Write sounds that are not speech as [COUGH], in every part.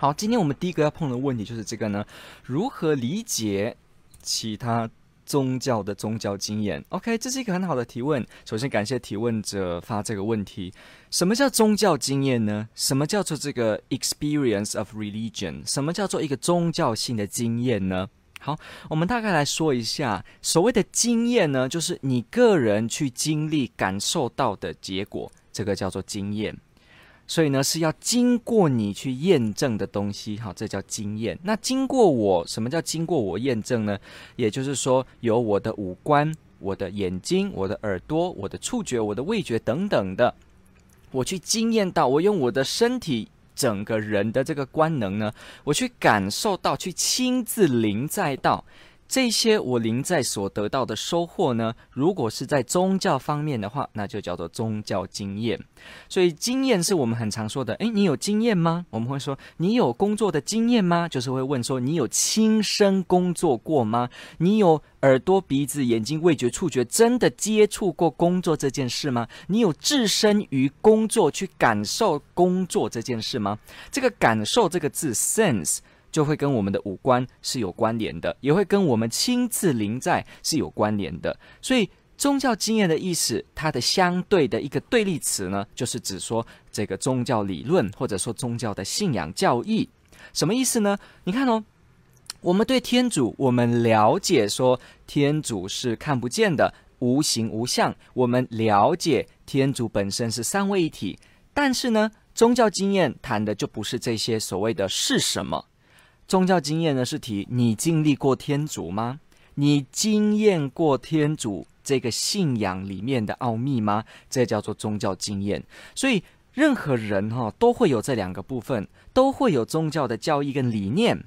好，今天我们第一个要碰的问题就是这个呢，如何理解其他宗教的宗教经验？OK，这是一个很好的提问。首先感谢提问者发这个问题。什么叫宗教经验呢？什么叫做这个 experience of religion？什么叫做一个宗教性的经验呢？好，我们大概来说一下，所谓的经验呢，就是你个人去经历、感受到的结果，这个叫做经验。所以呢，是要经过你去验证的东西，好，这叫经验。那经过我，什么叫经过我验证呢？也就是说，有我的五官、我的眼睛、我的耳朵、我的触觉、我的味觉等等的，我去经验到，我用我的身体整个人的这个官能呢，我去感受到，去亲自临在到。这些我临在所得到的收获呢，如果是在宗教方面的话，那就叫做宗教经验。所以经验是我们很常说的。诶，你有经验吗？我们会说你有工作的经验吗？就是会问说你有亲身工作过吗？你有耳朵、鼻子、眼睛、味觉、触觉真的接触过工作这件事吗？你有置身于工作去感受工作这件事吗？这个感受这个字 sense。就会跟我们的五官是有关联的，也会跟我们亲自临在是有关联的。所以，宗教经验的意思，它的相对的一个对立词呢，就是指说这个宗教理论或者说宗教的信仰教义。什么意思呢？你看哦，我们对天主，我们了解说天主是看不见的、无形无相，我们了解天主本身是三位一体。但是呢，宗教经验谈的就不是这些所谓的是什么。宗教经验呢，是提你经历过天主吗？你经验过天主这个信仰里面的奥秘吗？这叫做宗教经验。所以任何人哈、都会有这两个部分，都会有宗教的教义跟理念，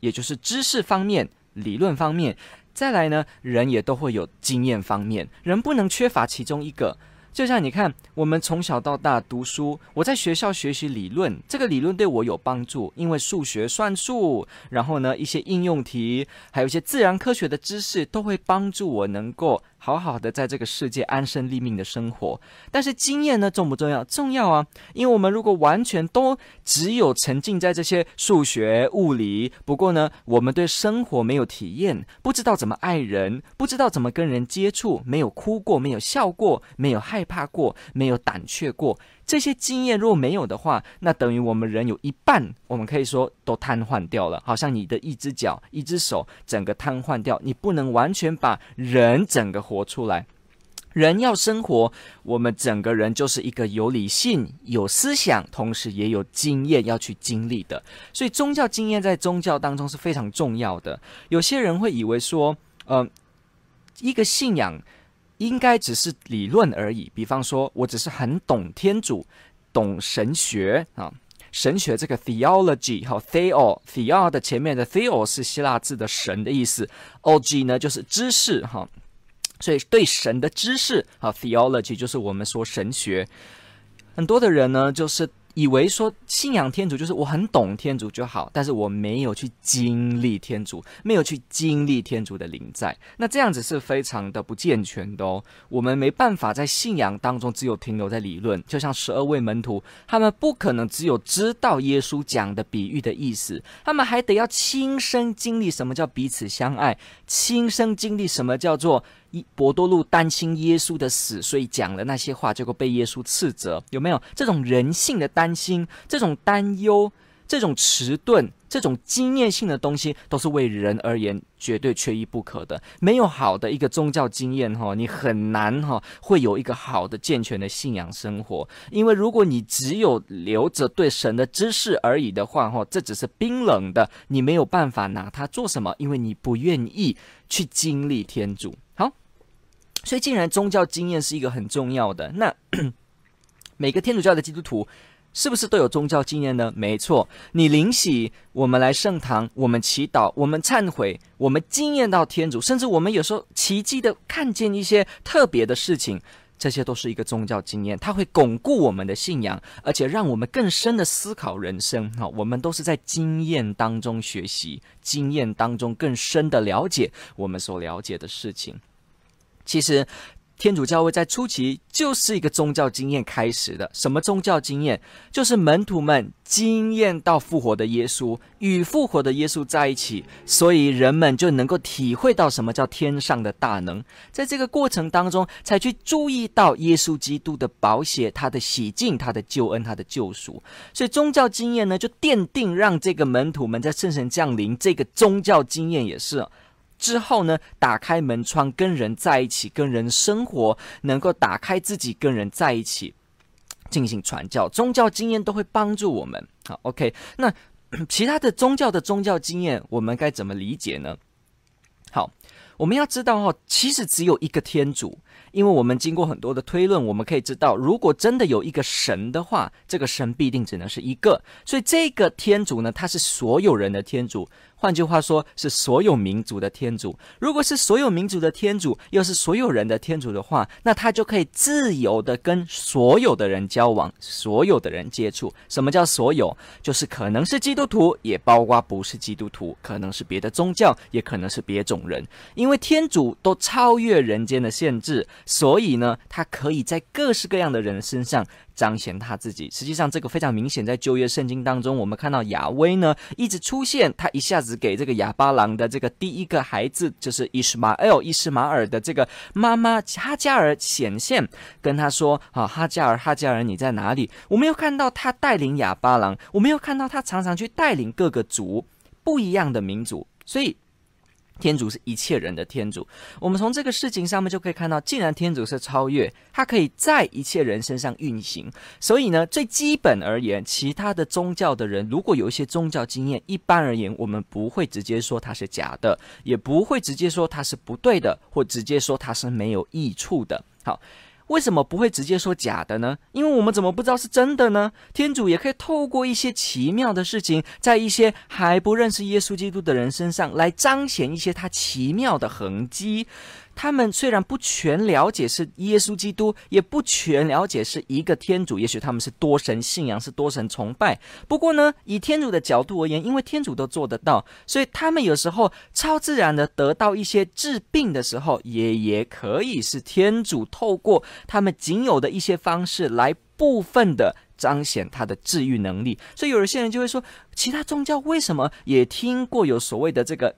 也就是知识方面、理论方面。再来呢，人也都会有经验方面，人不能缺乏其中一个。就像你看，我们从小到大读书，我在学校学习理论，这个理论对我有帮助，因为数学算术，然后呢，一些应用题，还有一些自然科学的知识，都会帮助我能够。好好的在这个世界安身立命的生活，但是经验呢，重不重要？重要啊！因为我们如果完全都只有沉浸在这些数学、物理，不过呢，我们对生活没有体验，不知道怎么爱人，不知道怎么跟人接触，没有哭过，没有笑过，没有害怕过，没有胆怯过。这些经验如果没有的话，那等于我们人有一半，我们可以说都瘫痪掉了，好像你的一只脚、一只手整个瘫痪掉，你不能完全把人整个活出来。人要生活，我们整个人就是一个有理性、有思想，同时也有经验要去经历的。所以宗教经验在宗教当中是非常重要的。有些人会以为说，呃，一个信仰。应该只是理论而已。比方说，我只是很懂天主，懂神学啊，神学这个 theology 哈，theo，theo 的前面的 theo 是希腊字的神的意思，og 呢就是知识哈，所以对神的知识啊，theology 就是我们说神学。很多的人呢，就是。以为说信仰天主就是我很懂天主就好，但是我没有去经历天主，没有去经历天主的灵在，那这样子是非常的不健全的哦。我们没办法在信仰当中只有停留在理论，就像十二位门徒，他们不可能只有知道耶稣讲的比喻的意思，他们还得要亲身经历什么叫彼此相爱，亲身经历什么叫做。一伯多禄担心耶稣的死，所以讲了那些话，结果被耶稣斥责。有没有这种人性的担心、这种担忧、这种迟钝、这种经验性的东西，都是为人而言绝对缺一不可的。没有好的一个宗教经验，哈，你很难哈会有一个好的健全的信仰生活。因为如果你只有留着对神的知识而已的话，哈，这只是冰冷的，你没有办法拿它做什么，因为你不愿意去经历天主。所以，既然宗教经验是一个很重要的，那 [CLEARS THROAT] 每个天主教的基督徒是不是都有宗教经验呢？没错，你灵洗，我们来圣堂，我们祈祷，我们忏悔，我们经验到天主，甚至我们有时候奇迹的看见一些特别的事情，这些都是一个宗教经验，它会巩固我们的信仰，而且让我们更深的思考人生。哈，我们都是在经验当中学习，经验当中更深的了解我们所了解的事情。其实。天主教会在初期就是一个宗教经验开始的。什么宗教经验？就是门徒们经验到复活的耶稣，与复活的耶稣在一起，所以人们就能够体会到什么叫天上的大能。在这个过程当中，才去注意到耶稣基督的宝血、他的洗净、他的救恩、他的救赎。所以宗教经验呢，就奠定让这个门徒们在圣神降临这个宗教经验也是。之后呢，打开门窗跟人在一起，跟人生活，能够打开自己跟人在一起进行传教，宗教经验都会帮助我们。好，OK，那其他的宗教的宗教经验，我们该怎么理解呢？好，我们要知道哦，其实只有一个天主。因为我们经过很多的推论，我们可以知道，如果真的有一个神的话，这个神必定只能是一个。所以这个天主呢，他是所有人的天主，换句话说，是所有民族的天主。如果是所有民族的天主，又是所有人的天主的话，那他就可以自由的跟所有的人交往，所有的人接触。什么叫所有？就是可能是基督徒，也包括不是基督徒，可能是别的宗教，也可能是别种人。因为天主都超越人间的限制。所以呢，他可以在各式各样的人身上彰显他自己。实际上，这个非常明显，在旧约圣经当中，我们看到亚威呢一直出现，他一下子给这个亚巴郎的这个第一个孩子，就是伊什玛 L 伊斯马尔的这个妈妈哈加尔显现，跟他说：“啊，哈加尔，哈加尔，你在哪里？”我们又看到他带领亚巴郎，我们又看到他常常去带领各个族不一样的民族，所以。天主是一切人的天主，我们从这个事情上面就可以看到，既然天主是超越，它可以在一切人身上运行，所以呢，最基本而言，其他的宗教的人如果有一些宗教经验，一般而言，我们不会直接说它是假的，也不会直接说它是不对的，或直接说它是没有益处的。好。为什么不会直接说假的呢？因为我们怎么不知道是真的呢？天主也可以透过一些奇妙的事情，在一些还不认识耶稣基督的人身上来彰显一些他奇妙的痕迹。他们虽然不全了解是耶稣基督，也不全了解是一个天主，也许他们是多神信仰，是多神崇拜。不过呢，以天主的角度而言，因为天主都做得到，所以他们有时候超自然的得到一些治病的时候，也也可以是天主透过他们仅有的一些方式来部分的彰显他的治愈能力。所以有一些人就会说，其他宗教为什么也听过有所谓的这个？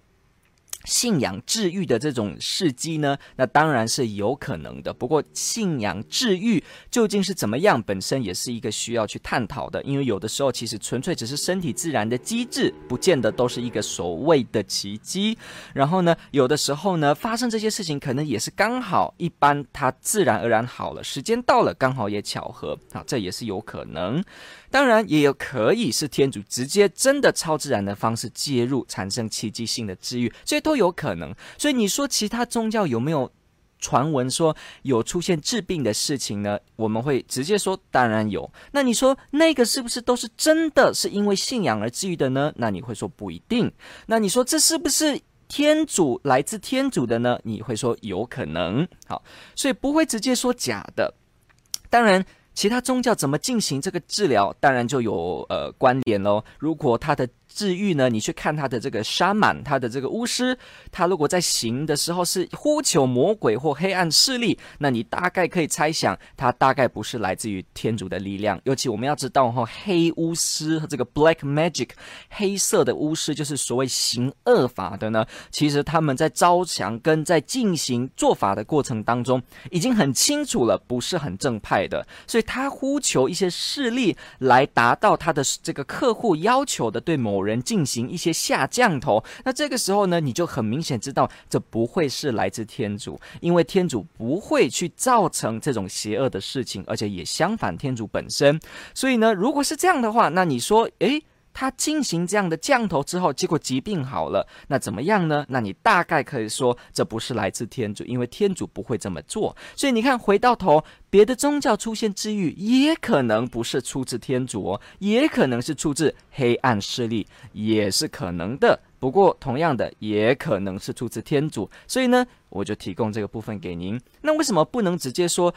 信仰治愈的这种事迹呢，那当然是有可能的。不过，信仰治愈究竟是怎么样，本身也是一个需要去探讨的。因为有的时候，其实纯粹只是身体自然的机制，不见得都是一个所谓的奇迹。然后呢，有的时候呢，发生这些事情，可能也是刚好，一般它自然而然好了，时间到了，刚好也巧合啊，这也是有可能。当然，也有可以是天主直接真的超自然的方式介入，产生奇迹性的治愈，这些都有可能。所以你说其他宗教有没有传闻说有出现治病的事情呢？我们会直接说，当然有。那你说那个是不是都是真的是因为信仰而治愈的呢？那你会说不一定。那你说这是不是天主来自天主的呢？你会说有可能。好，所以不会直接说假的。当然。其他宗教怎么进行这个治疗，当然就有呃关联喽。如果他的治愈呢？你去看他的这个沙满，他的这个巫师，他如果在行的时候是呼求魔鬼或黑暗势力，那你大概可以猜想，他大概不是来自于天主的力量。尤其我们要知道哈，黑巫师和这个 black magic 黑色的巫师，就是所谓行恶法的呢。其实他们在招降跟在进行做法的过程当中，已经很清楚了，不是很正派的。所以他呼求一些势力来达到他的这个客户要求的对某。有人进行一些下降头，那这个时候呢，你就很明显知道这不会是来自天主，因为天主不会去造成这种邪恶的事情，而且也相反天主本身。所以呢，如果是这样的话，那你说，诶，他进行这样的降头之后，结果疾病好了，那怎么样呢？那你大概可以说这不是来自天主，因为天主不会这么做。所以你看，回到头，别的宗教出现治愈，也可能不是出自天主哦，也可能是出自黑暗势力，也是可能的。不过同样的，也可能是出自天主。所以呢，我就提供这个部分给您。那为什么不能直接说？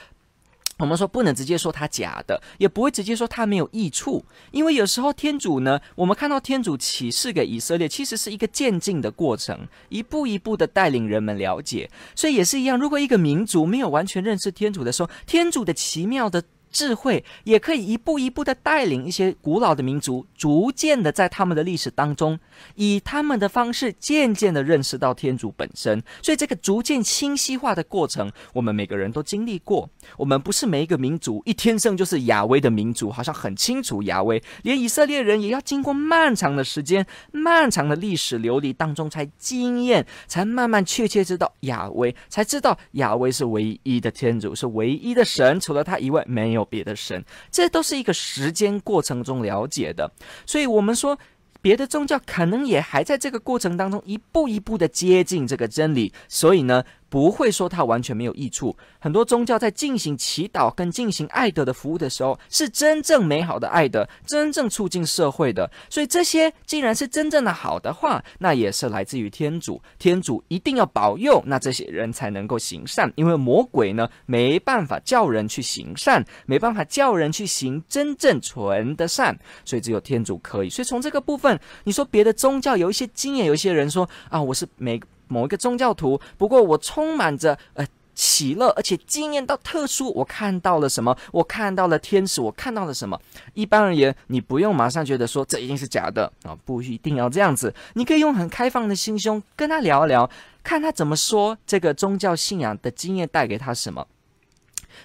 我们说不能直接说它假的，也不会直接说它没有益处，因为有时候天主呢，我们看到天主启示给以色列，其实是一个渐进的过程，一步一步的带领人们了解。所以也是一样，如果一个民族没有完全认识天主的时候，天主的奇妙的。智慧也可以一步一步的带领一些古老的民族，逐渐的在他们的历史当中，以他们的方式渐渐的认识到天主本身。所以这个逐渐清晰化的过程，我们每个人都经历过。我们不是每一个民族一天生就是亚威的民族，好像很清楚亚威。连以色列人也要经过漫长的时间、漫长的历史流离当中，才经验，才慢慢确切知道亚威，才知道亚威是唯一的天主，是唯一的神，除了他以外没有。别的神，这都是一个时间过程中了解的，所以我们说，别的宗教可能也还在这个过程当中一步一步的接近这个真理，所以呢。不会说它完全没有益处。很多宗教在进行祈祷跟进行爱德的服务的时候，是真正美好的爱德，真正促进社会的。所以这些既然是真正的好的话，那也是来自于天主。天主一定要保佑，那这些人才能够行善。因为魔鬼呢，没办法叫人去行善，没办法叫人去行真正纯的善，所以只有天主可以。所以从这个部分，你说别的宗教有一些经验，有一些人说啊，我是每。某一个宗教徒，不过我充满着呃喜乐，而且经验到特殊，我看到了什么？我看到了天使，我看到了什么？一般而言，你不用马上觉得说这一定是假的啊，不一定要这样子。你可以用很开放的心胸跟他聊聊，看他怎么说这个宗教信仰的经验带给他什么，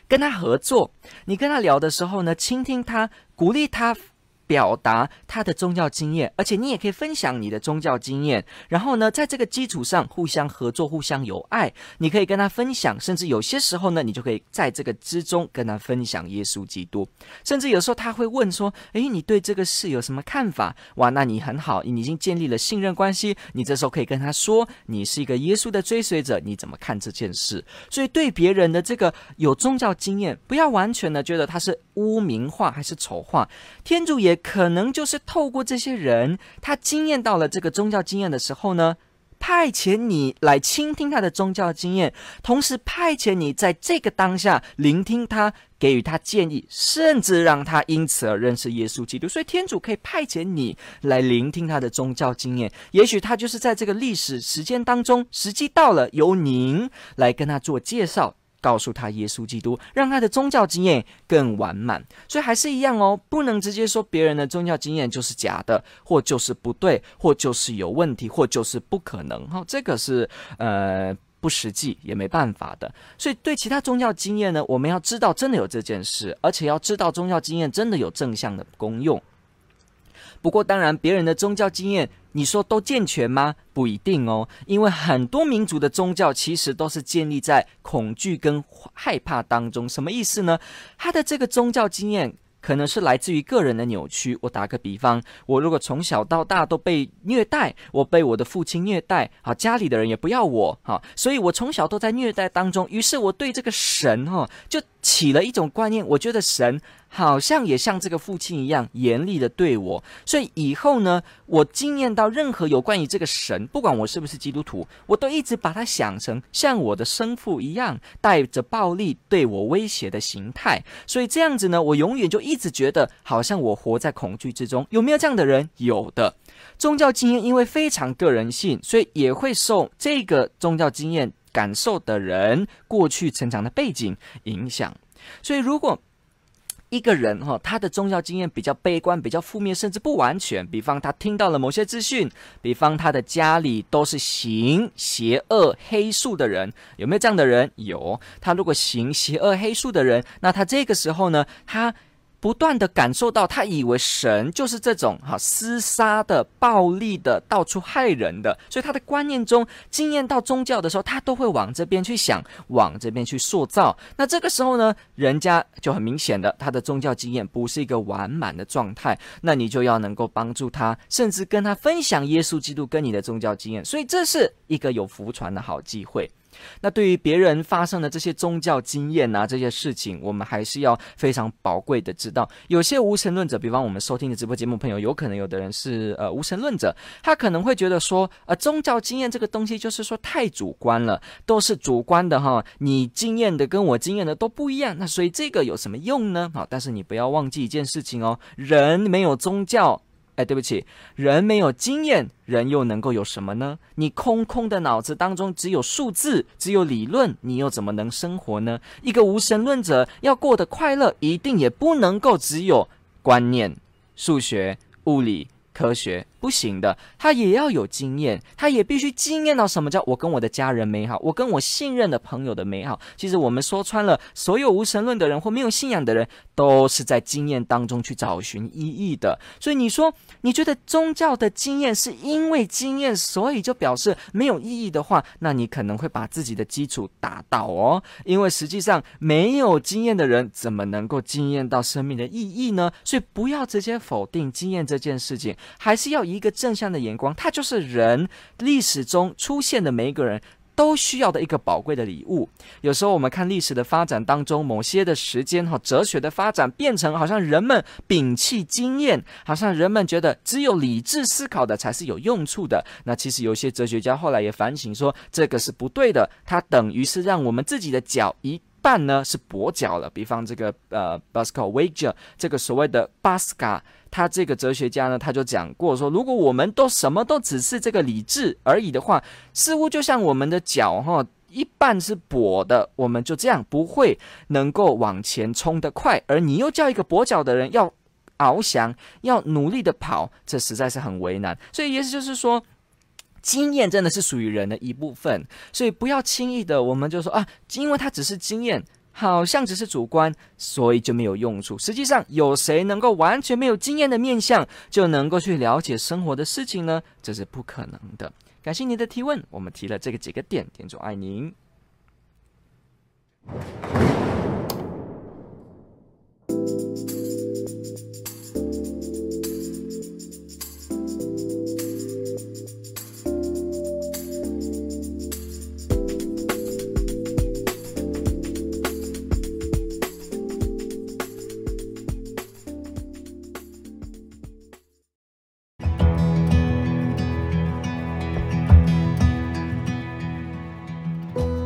跟他合作。你跟他聊的时候呢，倾听他，鼓励他。表达他的宗教经验，而且你也可以分享你的宗教经验。然后呢，在这个基础上互相合作、互相友爱。你可以跟他分享，甚至有些时候呢，你就可以在这个之中跟他分享耶稣基督。甚至有时候他会问说：“诶，你对这个事有什么看法？”哇，那你很好，你已经建立了信任关系。你这时候可以跟他说：“你是一个耶稣的追随者，你怎么看这件事？”所以对别人的这个有宗教经验，不要完全的觉得他是污名化还是丑化。天主也。可能就是透过这些人，他经验到了这个宗教经验的时候呢，派遣你来倾听他的宗教经验，同时派遣你在这个当下聆听他，给予他建议，甚至让他因此而认识耶稣基督。所以天主可以派遣你来聆听他的宗教经验，也许他就是在这个历史时间当中，时机到了，由您来跟他做介绍。告诉他耶稣基督，让他的宗教经验更完满。所以还是一样哦，不能直接说别人的宗教经验就是假的，或就是不对，或就是有问题，或就是不可能。哈，这个是呃不实际，也没办法的。所以对其他宗教经验呢，我们要知道真的有这件事，而且要知道宗教经验真的有正向的功用。不过，当然，别人的宗教经验，你说都健全吗？不一定哦，因为很多民族的宗教其实都是建立在恐惧跟害怕当中。什么意思呢？他的这个宗教经验可能是来自于个人的扭曲。我打个比方，我如果从小到大都被虐待，我被我的父亲虐待，好，家里的人也不要我，好，所以我从小都在虐待当中。于是我对这个神，哈，就起了一种观念，我觉得神。好像也像这个父亲一样严厉的对我，所以以后呢，我经验到任何有关于这个神，不管我是不是基督徒，我都一直把他想成像我的生父一样，带着暴力对我威胁的形态。所以这样子呢，我永远就一直觉得好像我活在恐惧之中。有没有这样的人？有的。宗教经验因为非常个人性，所以也会受这个宗教经验感受的人过去成长的背景影响。所以如果一个人哈，他的宗教经验比较悲观、比较负面，甚至不完全。比方他听到了某些资讯，比方他的家里都是行邪恶黑术的人，有没有这样的人？有。他如果行邪恶黑术的人，那他这个时候呢，他不断的感受到，他以为神就是这种哈厮杀的、暴力的、到处害人的，所以他的观念中经验到宗教的时候，他都会往这边去想，往这边去塑造。那这个时候呢，人家就很明显的，他的宗教经验不是一个完满的状态，那你就要能够帮助他，甚至跟他分享耶稣基督跟你的宗教经验，所以这是一个有福传的好机会。那对于别人发生的这些宗教经验啊，这些事情，我们还是要非常宝贵的知道。有些无神论者，比方我们收听的直播节目朋友，有可能有的人是呃无神论者，他可能会觉得说，呃，宗教经验这个东西就是说太主观了，都是主观的哈，你经验的跟我经验的都不一样，那所以这个有什么用呢？好，但是你不要忘记一件事情哦，人没有宗教。哎，对不起，人没有经验，人又能够有什么呢？你空空的脑子当中只有数字，只有理论，你又怎么能生活呢？一个无神论者要过得快乐，一定也不能够只有观念、数学、物理。科学不行的，他也要有经验，他也必须经验到什么叫我跟我的家人美好，我跟我信任的朋友的美好。其实我们说穿了，所有无神论的人或没有信仰的人，都是在经验当中去找寻意义的。所以你说，你觉得宗教的经验是因为经验，所以就表示没有意义的话，那你可能会把自己的基础打倒哦。因为实际上没有经验的人，怎么能够经验到生命的意义呢？所以不要直接否定经验这件事情。还是要一个正向的眼光，它就是人历史中出现的每一个人都需要的一个宝贵的礼物。有时候我们看历史的发展当中，某些的时间和哲学的发展变成好像人们摒弃经验，好像人们觉得只有理智思考的才是有用处的。那其实有些哲学家后来也反省说，这个是不对的，它等于是让我们自己的脚一半呢是跛脚了。比方这个呃 b a s c o Wager 这个所谓的巴斯卡。他这个哲学家呢，他就讲过说，如果我们都什么都只是这个理智而已的话，似乎就像我们的脚哈，一半是跛的，我们就这样不会能够往前冲得快。而你又叫一个跛脚的人要翱翔，要努力的跑，这实在是很为难。所以意思就是说，经验真的是属于人的一部分，所以不要轻易的我们就说啊，因为它只是经验。好像只是主观，所以就没有用处。实际上，有谁能够完全没有经验的面相，就能够去了解生活的事情呢？这是不可能的。感谢您的提问，我们提了这个几个点，点主爱您。